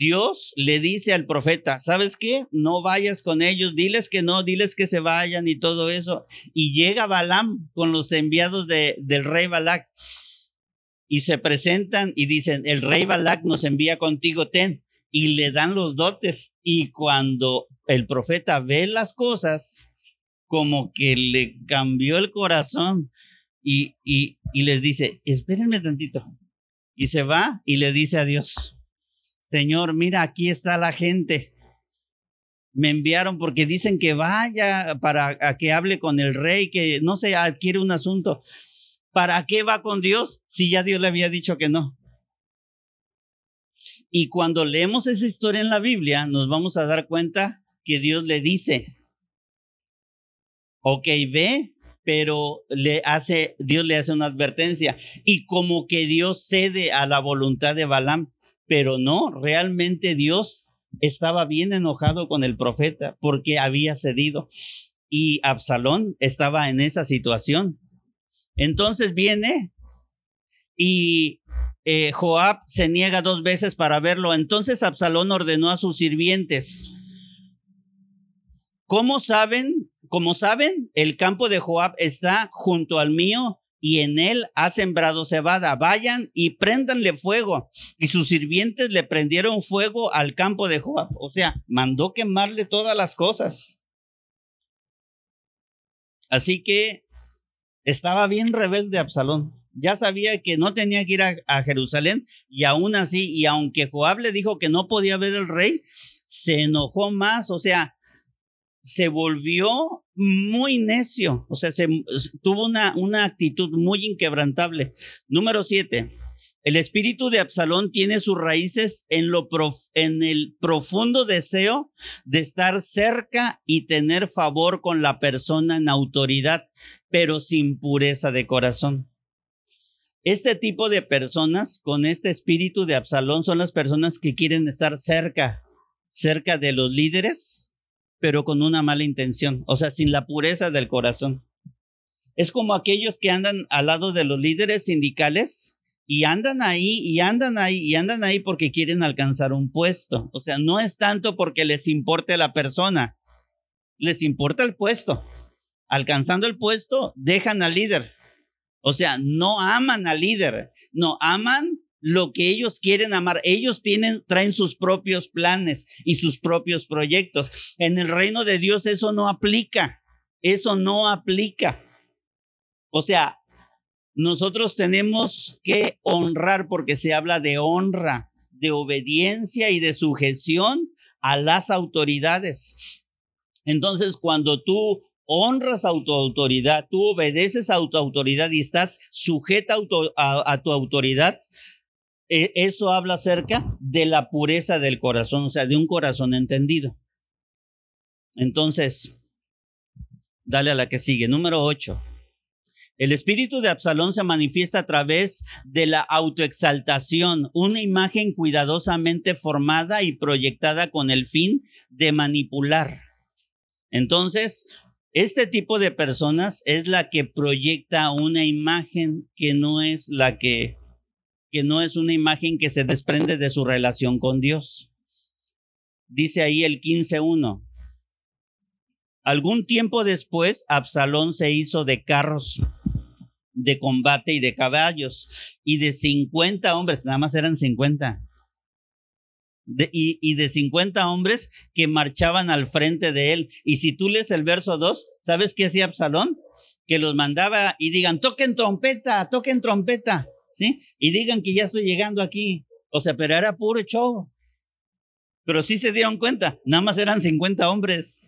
Dios le dice al profeta, ¿sabes qué? No vayas con ellos, diles que no, diles que se vayan y todo eso. Y llega Balaam con los enviados de, del rey Balak y se presentan y dicen, el rey Balak nos envía contigo, ten, y le dan los dotes. Y cuando el profeta ve las cosas, como que le cambió el corazón y, y, y les dice, espérenme tantito. Y se va y le dice a Dios, Señor, mira, aquí está la gente. Me enviaron porque dicen que vaya para que hable con el rey, que no se adquiere un asunto. ¿Para qué va con Dios si ya Dios le había dicho que no? Y cuando leemos esa historia en la Biblia, nos vamos a dar cuenta que Dios le dice, ok, ve, pero le hace, Dios le hace una advertencia. Y como que Dios cede a la voluntad de Balaam, pero no, realmente Dios estaba bien enojado con el profeta porque había cedido y Absalón estaba en esa situación. Entonces viene y eh, Joab se niega dos veces para verlo. Entonces Absalón ordenó a sus sirvientes. ¿Cómo saben? Como saben, el campo de Joab está junto al mío y en él ha sembrado cebada. Vayan y préndanle fuego. Y sus sirvientes le prendieron fuego al campo de Joab. O sea, mandó quemarle todas las cosas. Así que estaba bien rebelde Absalón. Ya sabía que no tenía que ir a, a, Jerusalén y aún así, y aunque Joab le dijo que no podía ver el rey, se enojó más. O sea, se volvió muy necio, o sea, se, tuvo una, una actitud muy inquebrantable. Número siete, el espíritu de Absalón tiene sus raíces en, lo en el profundo deseo de estar cerca y tener favor con la persona en autoridad, pero sin pureza de corazón. Este tipo de personas con este espíritu de Absalón son las personas que quieren estar cerca, cerca de los líderes, pero con una mala intención, o sea, sin la pureza del corazón. Es como aquellos que andan al lado de los líderes sindicales y andan ahí y andan ahí y andan ahí porque quieren alcanzar un puesto. O sea, no es tanto porque les importe la persona, les importa el puesto. Alcanzando el puesto, dejan al líder. O sea, no aman al líder, no aman lo que ellos quieren amar. Ellos tienen, traen sus propios planes y sus propios proyectos. En el reino de Dios eso no aplica. Eso no aplica. O sea, nosotros tenemos que honrar porque se habla de honra, de obediencia y de sujeción a las autoridades. Entonces, cuando tú honras a tu autoridad, tú obedeces a tu autoridad y estás sujeta a, tu autoridad, e, eso habla acerca de la pureza del corazón, o sea, de un corazón entendido. Entonces, dale a la que sigue. Número 8. El espíritu de Absalón se manifiesta a través de la autoexaltación, una imagen cuidadosamente formada y proyectada con el fin de manipular. Entonces, este tipo de personas es la que proyecta una imagen que no es la que que no es una imagen que se desprende de su relación con Dios. Dice ahí el 15.1. Algún tiempo después, Absalón se hizo de carros de combate y de caballos y de 50 hombres, nada más eran 50. y, y, de 50 hombres que marchaban al frente de él. Y si tú lees el verso 2, ¿sabes qué hacía Absalón? Que los mandaba y digan, toquen trompeta, toquen trompeta. ¿Sí? Y digan que ya estoy llegando aquí. O sea, pero era puro show. Pero sí se dieron cuenta, nada más eran 50 hombres.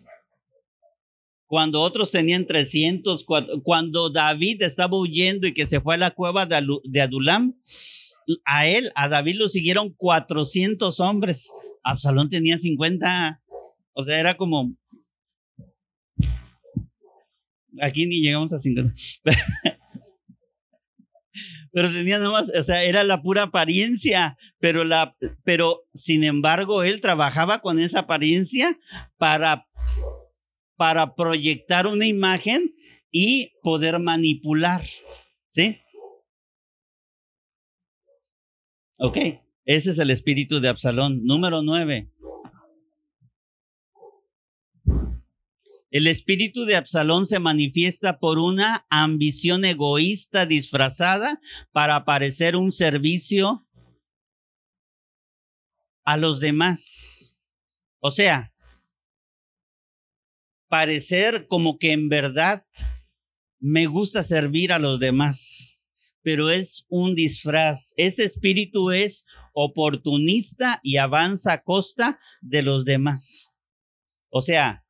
cuando otros tenían 300, cuando David estaba huyendo y que se fue a la cueva de Adulam, a él, a David lo siguieron 400 hombres. Absalón tenía 50. O sea, era como... Aquí ni llegamos a 50. <laughs> pero tenía nada más, o sea, era la pura apariencia, pero la, pero sin embargo él trabajaba con esa apariencia para, para proyectar una imagen y poder manipular, ¿sí? Ok, ese es el espíritu de Absalón. Número nueve. El espíritu de Absalón se manifiesta por una ambición egoísta disfrazada para parecer un servicio a los demás. O sea, parecer como que en verdad me gusta servir a los demás, pero es un disfraz. Ese espíritu es oportunista y avanza a costa de los demás. O sea,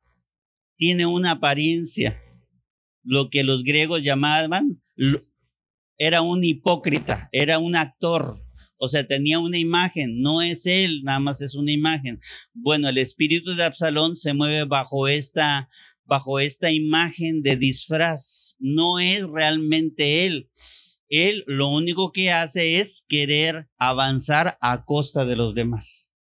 tiene una apariencia. Lo que los griegos llamaban, era un hipócrita, era un actor. O sea, tenía una imagen, no es él, nada más es una imagen. Bueno, el espíritu de Absalón se mueve bajo esta, bajo esta imagen de disfraz. No es realmente él. Él lo único que hace es querer avanzar a costa de los demás.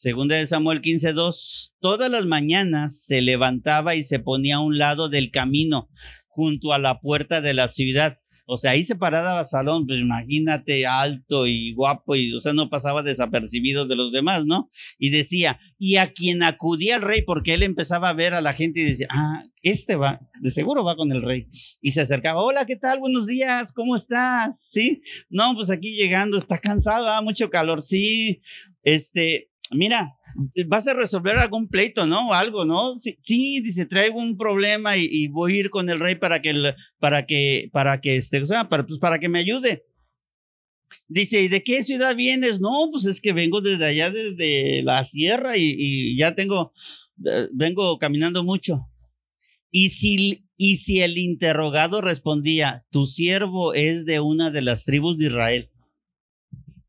Segunda de Samuel 15:2, todas las mañanas se levantaba y se ponía a un lado del camino junto a la puerta de la ciudad. O sea, ahí se paraba Salón, pues imagínate, alto y guapo, y o sea, no pasaba desapercibido de los demás, ¿no? Y decía, y a quien acudía el rey, porque él empezaba a ver a la gente y decía, ah, este va, de seguro va con el rey. Y se acercaba, hola, ¿qué tal? Buenos días, ¿cómo estás? Sí, no, pues aquí llegando, está cansado, ah, mucho calor, sí, este, mira, vas a resolver algún pleito, ¿no? Algo, ¿no? Sí, dice, traigo un problema y, voy a ir con el rey para que, para que, para que, este, o sea, para, pues para que me ayude. Dice, ¿y de qué ciudad vienes? No, pues es que vengo desde allá, desde la sierra y, y ya tengo, vengo caminando mucho. Y si, y si el interrogado respondía, tu siervo es de una de las tribus de Israel.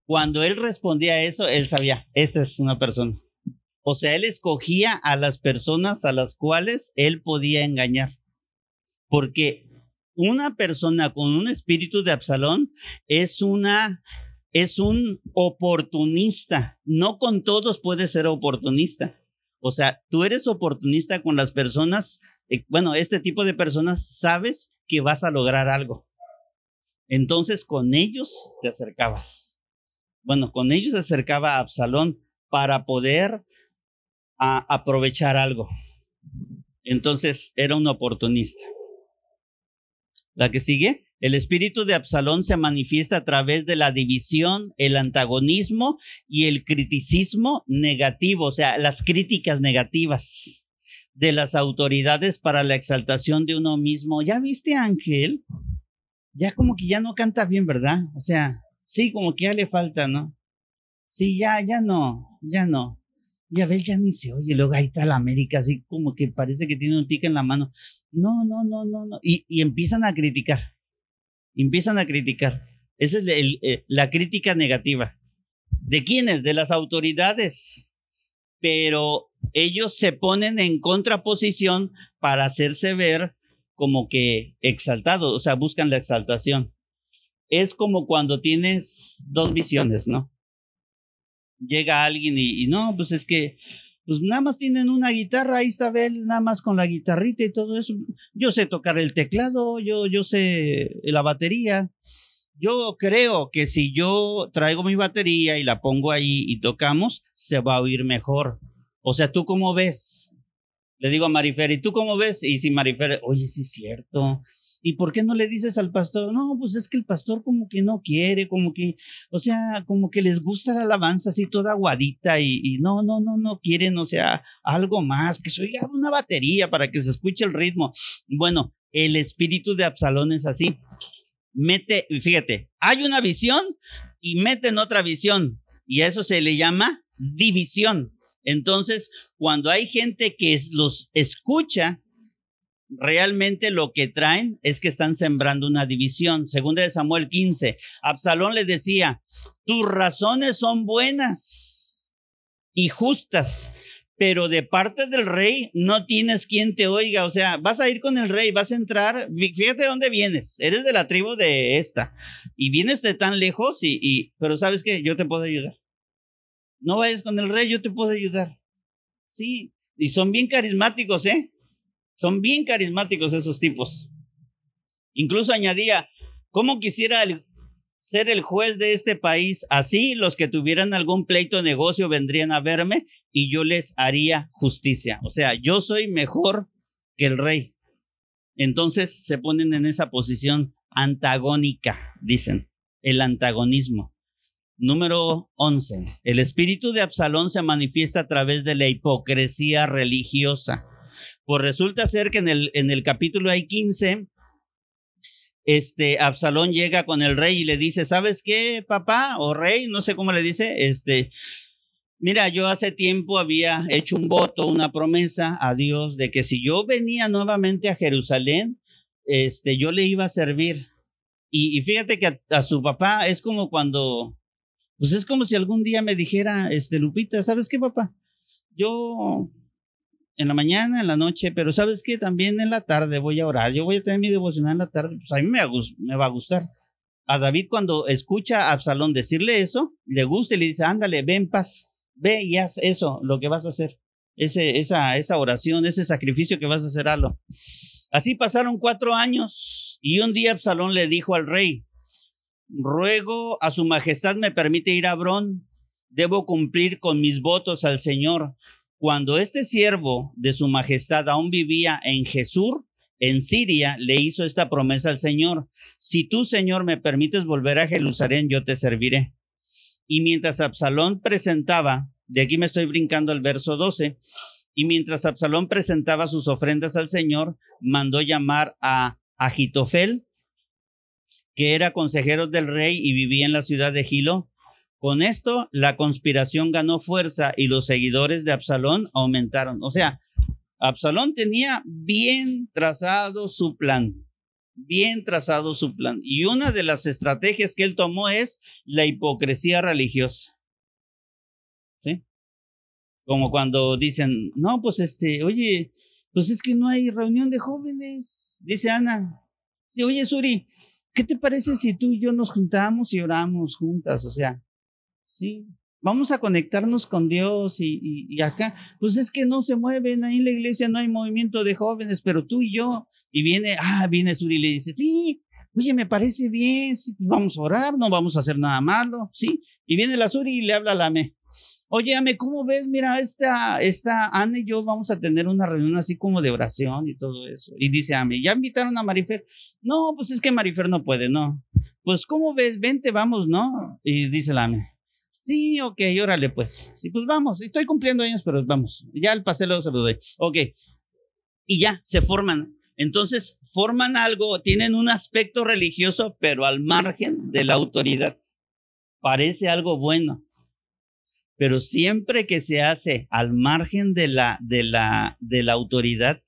Cuando él respondía a eso, él sabía, esta es una persona. O sea, él escogía a las personas a las cuales él podía engañar. Porque una persona con un espíritu de Absalón es una es un oportunista. No con todos puede ser oportunista. O sea, tú eres oportunista con las personas, eh, bueno, este tipo de personas sabes que vas a lograr algo. Entonces con ellos te acercabas bueno, con ellos se acercaba a Absalón para poder aprovechar algo. Entonces era un oportunista. La que sigue, el espíritu de Absalón se manifiesta a través de la división, el antagonismo y el criticismo negativo, o sea, las críticas negativas de las autoridades para la exaltación de uno mismo. ¿Ya viste, Ángel? Ya como que ya no canta bien, ¿verdad? O sea, Sí, como que ya le falta, ¿no? Sí, ya, ya no, ya no. Y a ver, ya ni se oye. Luego ahí está la América, así como que parece que tiene un tic en la mano. No, no, no, no, no. Y, y empiezan a criticar. Empiezan a criticar. Esa es eh, la crítica negativa. ¿De quiénes? De las autoridades. Pero ellos se ponen en contraposición para hacerse ver como que exaltados, o sea, buscan la exaltación es como cuando tienes dos visiones, ¿no? Llega alguien y, no, pues es que, pues nada más tienen una guitarra, ahí está Bel, nada más con la guitarrita y todo eso. Yo sé tocar el teclado, yo, yo sé la batería. Yo creo que si yo traigo mi batería y la pongo ahí y tocamos, se va a oír mejor. O sea, ¿tú cómo ves? Le digo a Marifer, ¿y tú cómo ves? Y si Marifer, oye, sí es cierto, ¿Y por qué no le dices al pastor? No, pues es que el pastor como que no quiere, como que, o sea, como que les gusta la alabanza así toda aguadita y, no, no, no, no quieren, o sea, algo más, que se oiga una batería para que se escuche el ritmo. Bueno, el espíritu de Absalón es así. Mete, fíjate, hay una visión y meten otra visión y a eso se le llama división. Entonces, cuando hay gente que los escucha, realmente lo que traen es que están sembrando una división. Segunda de Samuel 15, Absalón le decía, tus razones son buenas y justas, pero de parte del rey no tienes quien te oiga. O sea, vas a ir con el rey, vas a entrar, fíjate de dónde vienes, eres de la tribu de esta y vienes de tan lejos y, y pero sabes que yo te puedo ayudar. No vayas con el rey, yo te puedo ayudar. Sí, y son bien carismáticos, ¿eh? Son bien carismáticos esos tipos. Incluso añadía, ¿cómo quisiera ser el juez de este país? Así los que tuvieran algún pleito de negocio vendrían a verme y yo les haría justicia. O sea, yo soy mejor que el rey. Entonces se ponen en esa posición antagónica, dicen, el antagonismo. Número 11. El espíritu de Absalón se manifiesta a través de la hipocresía religiosa. Pues resulta ser que en el, en el capítulo hay 15, este, Absalón llega con el rey y le dice, ¿sabes qué, papá o rey? No sé cómo le dice, este, mira, yo hace tiempo había hecho un voto, una promesa a Dios de que si yo venía nuevamente a Jerusalén, este, yo le iba a servir. Y, fíjate que a, su papá es como cuando pues es como si algún día me dijera, este, Lupita, ¿sabes qué, papá? Yo en la mañana, en la noche, pero ¿sabes qué? También en la tarde voy a orar. Yo voy a tener mi devocional en la tarde. Pues a mí me, va a gustar. A David cuando escucha a Absalón decirle eso, le gusta y le dice, ándale, ven paz, ve y haz eso, lo que vas a hacer. Ese, esa, esa oración, ese sacrificio que vas a hacer, hazlo. Así pasaron cuatro años y un día Absalón le dijo al rey, ruego a su majestad me permite ir a Abrón, debo cumplir con mis votos al Señor. Cuando este siervo de su majestad aún vivía en Jesús, en Siria, le hizo esta promesa al Señor, si tú, Señor, me permites volver a Jerusalén, yo te serviré. Y mientras Absalón presentaba, de aquí me estoy brincando al verso 12, y mientras Absalón presentaba sus ofrendas al Señor, mandó llamar a Agitofel, que era consejero del rey y vivía en la ciudad de Gilo. Con esto, la conspiración ganó fuerza y los seguidores de Absalón aumentaron. O sea, Absalón tenía bien trazado su plan, bien trazado su plan. Y una de las estrategias que él tomó es la hipocresía religiosa. ¿Sí? Como cuando dicen, no, pues este, oye, pues es que no hay reunión de jóvenes, dice Ana. Sí, oye, Suri, ¿qué te parece si tú y yo nos juntamos y oramos juntas? O sea, sí, vamos a conectarnos con Dios y, acá, pues es que no se mueven, ahí en la iglesia no hay movimiento de jóvenes, pero tú y yo, y viene, ah, viene Suri y le dice, sí, oye, me parece bien, sí, pues vamos a orar, no vamos a hacer nada malo, sí, y viene la Suri y le habla a la me, Oye, Ame, ¿cómo ves? Mira, esta, esta Ana y yo vamos a tener una reunión así como de oración y todo eso. Y dice Ame, ¿ya invitaron a Marifer? No, pues es que Marifer no puede, no. Pues, ¿cómo ves? Vente, vamos, ¿no? Y dice la Ame, sí, ok, órale, pues. Sí, pues vamos. Estoy cumpliendo años, pero vamos. Ya el paseo luego se lo doy. Ok. Y ya, se forman. Entonces, forman algo, tienen un aspecto religioso, pero al margen de la autoridad. Parece algo bueno pero siempre que se hace al margen de la, de la, de la autoridad,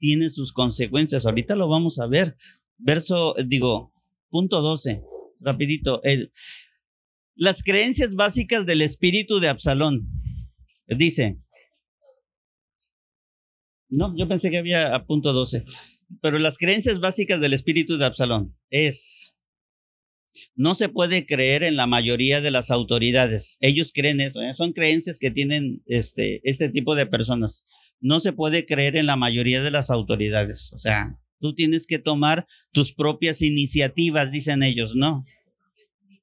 tiene sus consecuencias. Ahorita lo vamos a ver. Verso, digo, punto 12, rapidito. El, las creencias básicas del espíritu de Absalón. Dice, no, yo pensé que había a punto 12, pero las creencias básicas del espíritu de Absalón es no se puede creer en la mayoría de las autoridades. Ellos creen eso, ¿eh? son creencias que tienen este, este tipo de personas. No se puede creer en la mayoría de las autoridades. O sea, tú tienes que tomar tus propias iniciativas, dicen ellos, ¿no?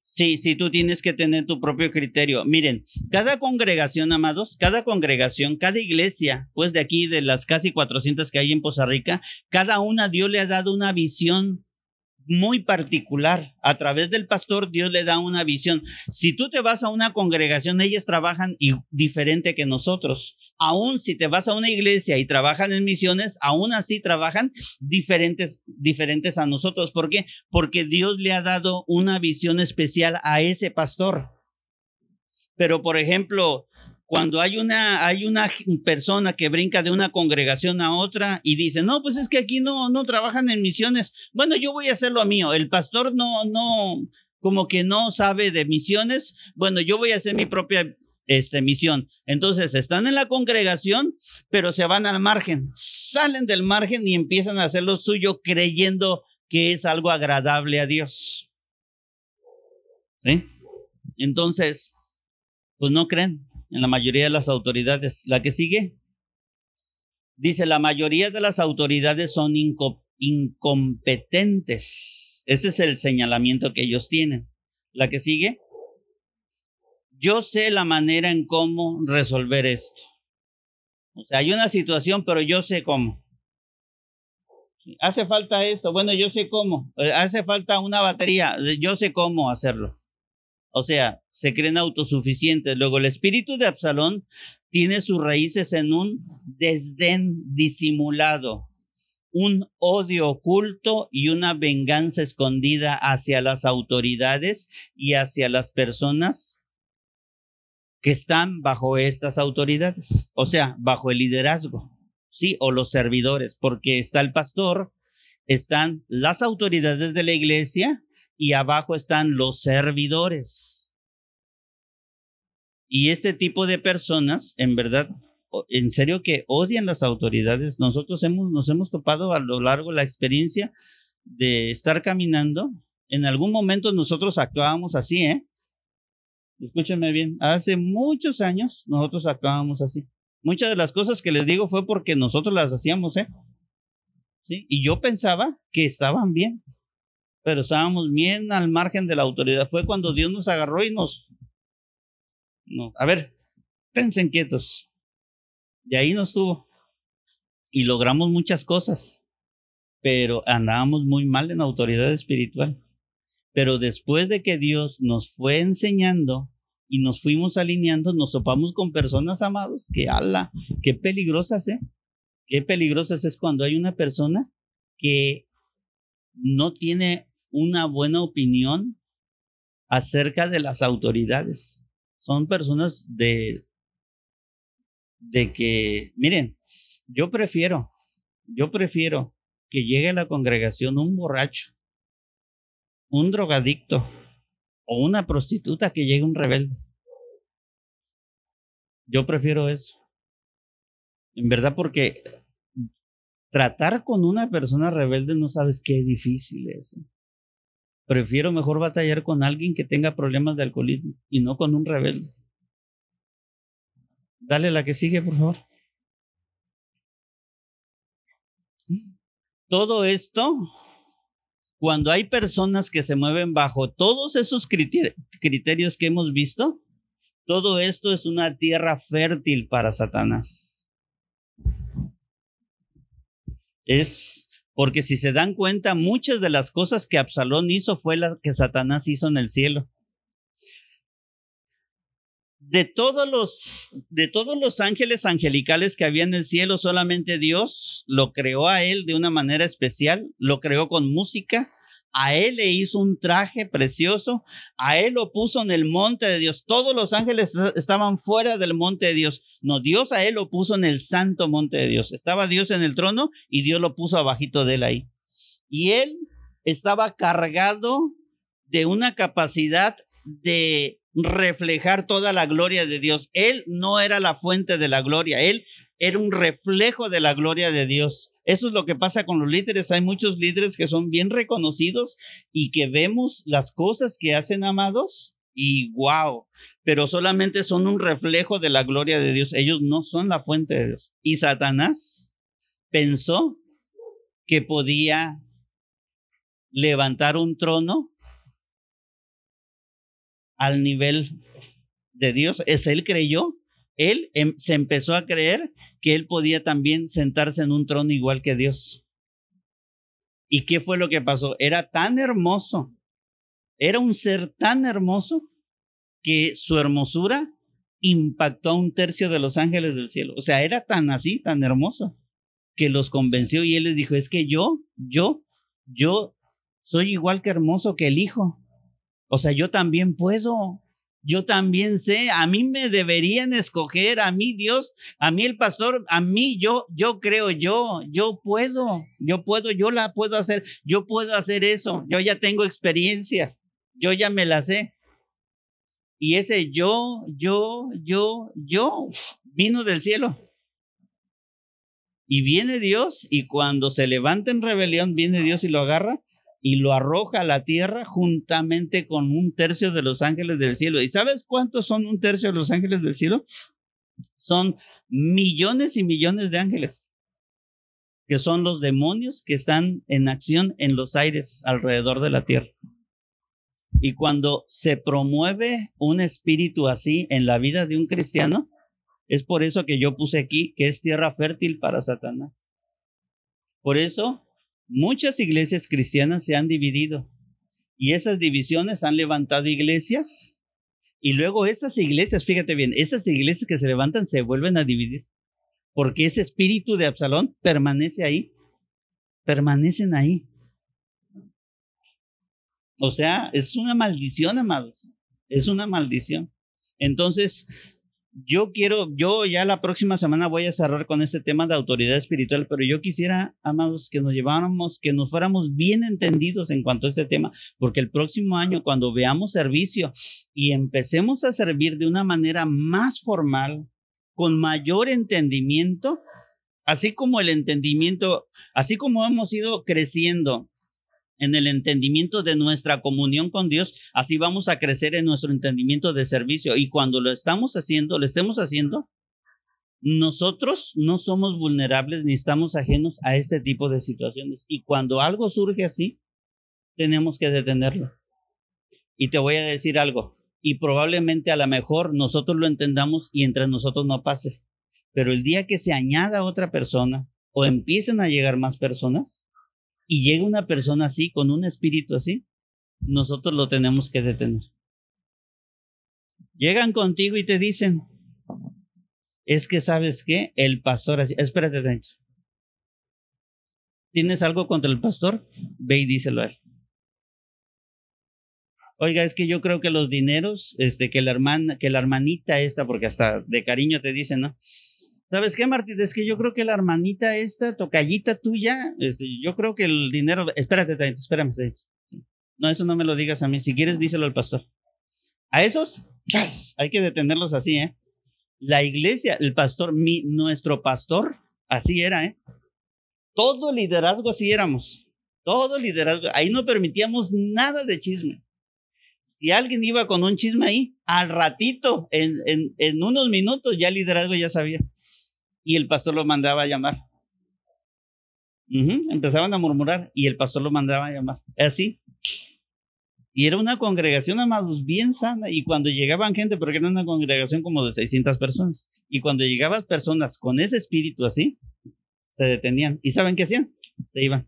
Sí, sí, tú tienes que tener tu propio criterio. Miren, cada congregación, amados, cada congregación, cada iglesia, pues de aquí, de las casi 400 que hay en Poza Rica, cada una Dios le ha dado una visión muy particular. A través del pastor Dios le da una visión. Si tú te vas a una congregación, ellas trabajan y, diferente que nosotros. Aún si te vas a una iglesia y trabajan en misiones, aún así trabajan diferentes, diferentes a nosotros. ¿Por qué? Porque Dios le ha dado una visión especial a ese pastor. Pero, por ejemplo, cuando hay una, hay una persona que brinca de una congregación a otra y dice, no, pues es que aquí no, no trabajan en misiones. Bueno, yo voy a hacer lo mío. El pastor no, no, como que no sabe de misiones. Bueno, yo voy a hacer mi propia este, misión. Entonces están en la congregación, pero se van al margen, salen del margen y empiezan a hacer lo suyo creyendo que es algo agradable a Dios. ¿Sí? Entonces, pues no creen en la mayoría de las autoridades. La que sigue dice, la mayoría de las autoridades son incompetentes. Ese es el señalamiento que ellos tienen. La que sigue, yo sé la manera en cómo resolver esto. O sea, hay una situación, pero yo sé cómo. Hace falta esto, bueno, yo sé cómo. Eh, hace falta una batería, yo sé cómo hacerlo. O sea, se creen autosuficientes. Luego, el espíritu de Absalón tiene sus raíces en un desdén disimulado, un odio oculto y una venganza escondida hacia las autoridades y hacia las personas que están bajo estas autoridades, o sea, bajo el liderazgo, sí, o los servidores, porque está el pastor, están las autoridades de la iglesia y abajo están los servidores. Y este tipo de personas, en verdad, en serio que odian las autoridades. Nosotros hemos, nos hemos topado a lo largo de la experiencia de estar caminando. En algún momento nosotros actuábamos así, ¿eh? Escúchenme bien, hace muchos años nosotros actuábamos así. Muchas de las cosas que les digo fue porque nosotros las hacíamos, ¿eh? ¿Sí? Y yo pensaba que estaban bien pero estábamos bien al margen de la autoridad. Fue cuando Dios nos agarró y nos... No, a ver, tensen quietos. Y ahí nos tuvo. Y logramos muchas cosas, pero andábamos muy mal en autoridad espiritual. Pero después de que Dios nos fue enseñando y nos fuimos alineando, nos topamos con personas amados que, ala, qué peligrosas, ¿eh? Qué peligrosas es cuando hay una persona que no tiene una buena opinión acerca de las autoridades. Son personas de, de que, miren, yo prefiero, yo prefiero que llegue a la congregación un borracho, un drogadicto o una prostituta que llegue un rebelde. Yo prefiero eso. En verdad, porque tratar con una persona rebelde no sabes qué difícil es. Prefiero mejor batallar con alguien que tenga problemas de alcoholismo y no con un rebelde. Dale la que sigue, por favor. Todo esto, cuando hay personas que se mueven bajo todos esos criterios que hemos visto, todo esto es una tierra fértil para Satanás. Es porque si se dan cuenta, muchas de las cosas que Absalón hizo fue las que Satanás hizo en el cielo. De todos los, de todos los ángeles angelicales que había en el cielo, solamente Dios lo creó a él de una manera especial, lo creó con música, a él le hizo un traje precioso, a él lo puso en el monte de Dios. Todos los ángeles estaban fuera del monte de Dios. No, Dios a él lo puso en el santo monte de Dios. Estaba Dios en el trono y Dios lo puso abajito de él ahí. Y él estaba cargado de una capacidad de reflejar toda la gloria de Dios. Él no era la fuente de la gloria, él era un reflejo de la gloria de Dios. Eso es lo que pasa con los líderes. Hay muchos líderes que son bien reconocidos y que vemos las cosas que hacen amados y wow, pero solamente son un reflejo de la gloria de Dios. Ellos no son la fuente de Dios. Y Satanás pensó que podía levantar un trono al nivel de Dios. Es él creyó él em, se empezó a creer que él podía también sentarse en un trono igual que Dios. ¿Y qué fue lo que pasó? Era tan hermoso, era un ser tan hermoso que su hermosura impactó a un tercio de los ángeles del cielo. O sea, era tan así, tan hermoso, que los convenció y él les dijo, es que yo, yo, yo soy igual que hermoso que el hijo. O sea, yo también puedo. Yo también sé, a mí me deberían escoger, a mí Dios, a mí el pastor, a mí yo, yo creo yo, yo puedo, yo puedo, yo la puedo hacer, yo puedo hacer eso, yo ya tengo experiencia, yo ya me la sé. Y ese yo, yo, yo, yo vino del cielo. Y viene Dios y cuando se levanta en rebelión, viene Dios y lo agarra y lo arroja a la tierra juntamente con un tercio de los ángeles del cielo. ¿Y sabes cuántos son un tercio de los ángeles del cielo? Son millones y millones de ángeles, que son los demonios que están en acción en los aires alrededor de la tierra. Y cuando se promueve un espíritu así en la vida de un cristiano, es por eso que yo puse aquí que es tierra fértil para Satanás. Por eso muchas iglesias cristianas se han dividido y esas divisiones han levantado iglesias y luego esas iglesias, fíjate bien, esas iglesias que se levantan se vuelven a dividir porque ese espíritu de Absalón permanece ahí, permanecen ahí. O sea, es una maldición, amados, es una maldición. Entonces, yo quiero, yo ya la próxima semana voy a cerrar con este tema de autoridad espiritual, pero yo quisiera, amados, que nos lleváramos, que nos fuéramos bien entendidos en cuanto a este tema, porque el próximo año, cuando veamos servicio y empecemos a servir de una manera más formal, con mayor entendimiento, así como el entendimiento, así como hemos ido creciendo en el entendimiento de nuestra comunión con Dios, así vamos a crecer en nuestro entendimiento de servicio. Y cuando lo estamos haciendo, lo estemos haciendo, nosotros no somos vulnerables ni estamos ajenos a este tipo de situaciones. Y cuando algo surge así, tenemos que detenerlo. Y te voy a decir algo, y probablemente a lo mejor nosotros lo entendamos y entre nosotros no pase. Pero el día que se añada otra persona o empiecen a llegar más personas, y llega una persona así, con un espíritu así, nosotros lo tenemos que detener. Llegan contigo y te dicen, es que sabes qué, el pastor así, espérate dentro. ¿Tienes algo contra el pastor? Ve y díselo a él. Oiga, es que yo creo que los dineros, este, que la hermana, que la hermanita esta, porque hasta de cariño te dicen, ¿no? ¿Sabes qué, Martín? Es que yo creo que la hermanita esta, tocallita tuya, este, yo creo que el dinero. Espérate, espérame. No, eso no me lo digas a mí. Si quieres, díselo al pastor. A esos, hay que detenerlos así, ¿eh? La iglesia, el pastor, mi, nuestro pastor, así era, ¿eh? Todo liderazgo así éramos. Todo liderazgo. Ahí no permitíamos nada de chisme. Si alguien iba con un chisme ahí, al ratito, en, en, en unos minutos, ya el liderazgo ya sabía y el pastor lo mandaba a llamar. Empezaban a murmurar y el pastor lo mandaba a llamar. Así. Y era una congregación, amados, bien sana. Y cuando llegaban gente, porque era una congregación como de 600 personas. Y cuando llegaban personas con ese espíritu así, se detenían. ¿Y saben qué hacían? Se iban.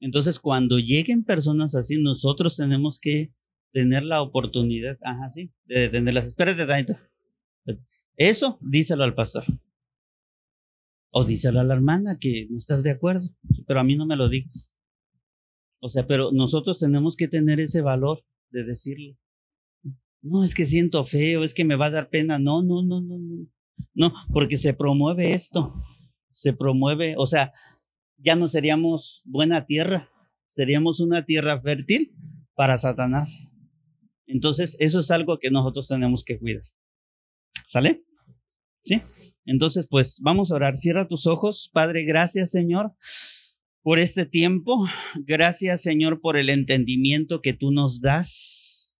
Entonces, cuando lleguen personas así, nosotros tenemos que tener la oportunidad, ajá, sí, de detenerlas. Espérate tanto. Eso díselo al pastor. O díselo a la hermana que no estás de acuerdo, pero a mí no me lo digas. O sea, pero nosotros tenemos que tener ese valor de decirle, no, es que siento feo, es que me va a dar pena. No, no, no, no, no. No, porque se promueve esto. Se promueve, o sea, ya no seríamos buena tierra, seríamos una tierra fértil para Satanás. Entonces, eso es algo que nosotros tenemos que cuidar. ¿Sale? ¿Sí? Entonces, pues vamos a orar. Cierra tus ojos. Padre, gracias, Señor, por este tiempo. Gracias, Señor, por el entendimiento que tú nos das.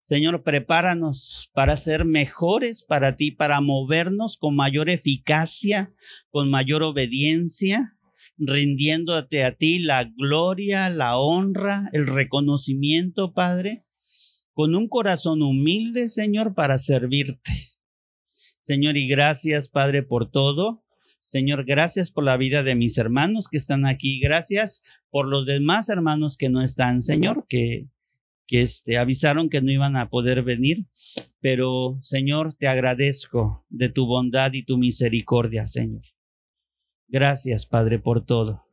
Señor, prepáranos para ser mejores para ti, para movernos con mayor eficacia, con mayor obediencia, rindiéndote a ti la gloria, la honra, el reconocimiento, Padre, con un corazón humilde, Señor, para servirte. Señor, y gracias, Padre, por todo. Señor, gracias por la vida de mis hermanos que están aquí. Gracias por los demás hermanos que no están, Señor, que, que este, avisaron que no iban a poder venir. Pero, Señor, te agradezco de tu bondad y tu misericordia, Señor. Gracias, Padre, por todo.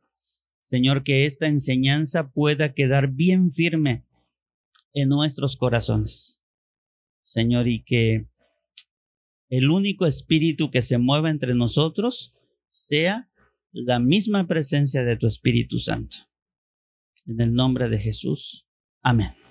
Señor, que esta enseñanza pueda quedar bien firme en nuestros corazones. Señor, y que el único espíritu que se mueva entre nosotros sea la misma presencia de tu Espíritu Santo. En el nombre de Jesús. Amén.